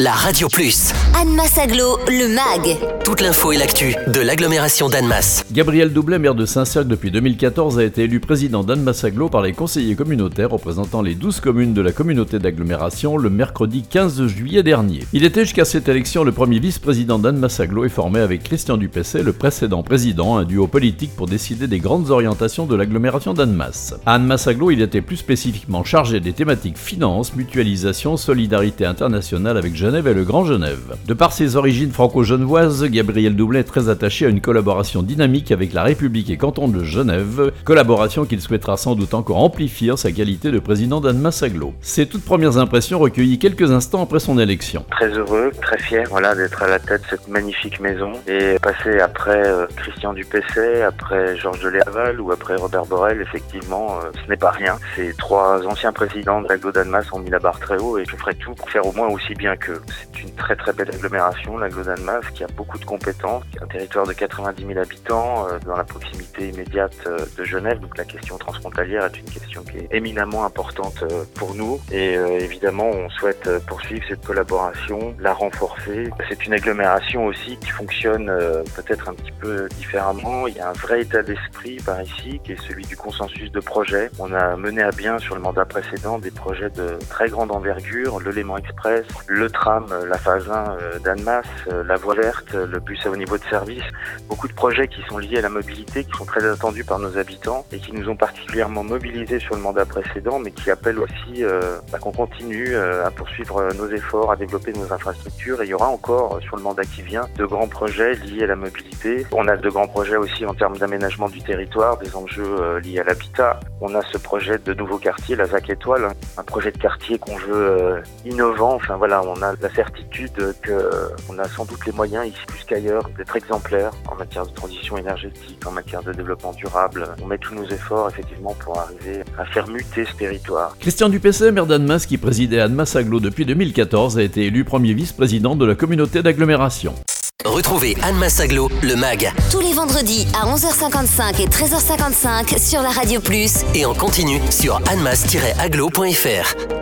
la Radio Plus. Annemasse Aglo, le MAG. Toute l'info et l'actu de l'agglomération d'Annemasse. Gabriel Doublet, maire de Saint-Cercle depuis 2014, a été élu président d'Annemasse Aglo par les conseillers communautaires représentant les 12 communes de la communauté d'agglomération le mercredi 15 juillet dernier. Il était jusqu'à cette élection le premier vice-président d'Annemasse Aglo et formé avec Christian Dupessé, le précédent président, un duo politique pour décider des grandes orientations de l'agglomération d'Annemasse. À Annemasse Aglo, il était plus spécifiquement chargé des thématiques finance, mutualisation, solidarité internationale avec Genève et le Grand Genève. De par ses origines franco-genevoises, Gabriel Doublet est très attaché à une collaboration dynamique avec la République et canton de Genève, collaboration qu'il souhaitera sans doute encore amplifier sa qualité de président d'Annemasse Aglo. Ses toutes premières impressions recueillies quelques instants après son élection. Très heureux, très fier voilà, d'être à la tête de cette magnifique maison et passer après euh, Christian Dupessay, après Georges Deléaval ou après Robert Borel, effectivement, euh, ce n'est pas rien. Ces trois anciens présidents de l'aglo d'Annemasse ont mis la barre très haut et je ferai tout pour faire au moins aussi bien que c'est une très très belle agglomération, la Glodane-Masse, qui a beaucoup de compétences, un territoire de 90 000 habitants euh, dans la proximité immédiate euh, de Genève. Donc la question transfrontalière est une question qui est éminemment importante euh, pour nous. Et évidemment, on souhaite poursuivre cette collaboration, la renforcer. C'est une agglomération aussi qui fonctionne peut-être un petit peu différemment. Il y a un vrai état d'esprit par ici qui est celui du consensus de projet. On a mené à bien sur le mandat précédent des projets de très grande envergure, le Léman Express, le euh, la phase 1 euh, d'Annemasse, euh, la voie verte, le bus à haut niveau de service. Beaucoup de projets qui sont liés à la mobilité, qui sont très attendus par nos habitants et qui nous ont particulièrement mobilisés sur le mandat précédent, mais qui appellent aussi bah, qu'on continue à poursuivre nos efforts, à développer nos infrastructures. Et il y aura encore sur le mandat qui vient de grands projets liés à la mobilité. On a de grands projets aussi en termes d'aménagement du territoire, des enjeux liés à l'habitat. On a ce projet de nouveau quartier, la ZAC Étoile, un projet de quartier qu'on veut innovant. Enfin voilà, on a la certitude qu'on a sans doute les moyens, ici plus qu'ailleurs, d'être exemplaires en matière de transition énergétique, en matière de développement durable. On met tous nos efforts effectivement pour arriver à faire muter ce territoire. Christian Dupessé, maire d'Annemasse qui présidait Annemasse Aglo depuis 2014, a été élu premier vice-président de la communauté d'agglomération. Retrouvez Anne Massaglo, le MAG. Tous les vendredis à 11h55 et 13h55 sur la Radio Plus. Et en continu sur annemass-aglo.fr.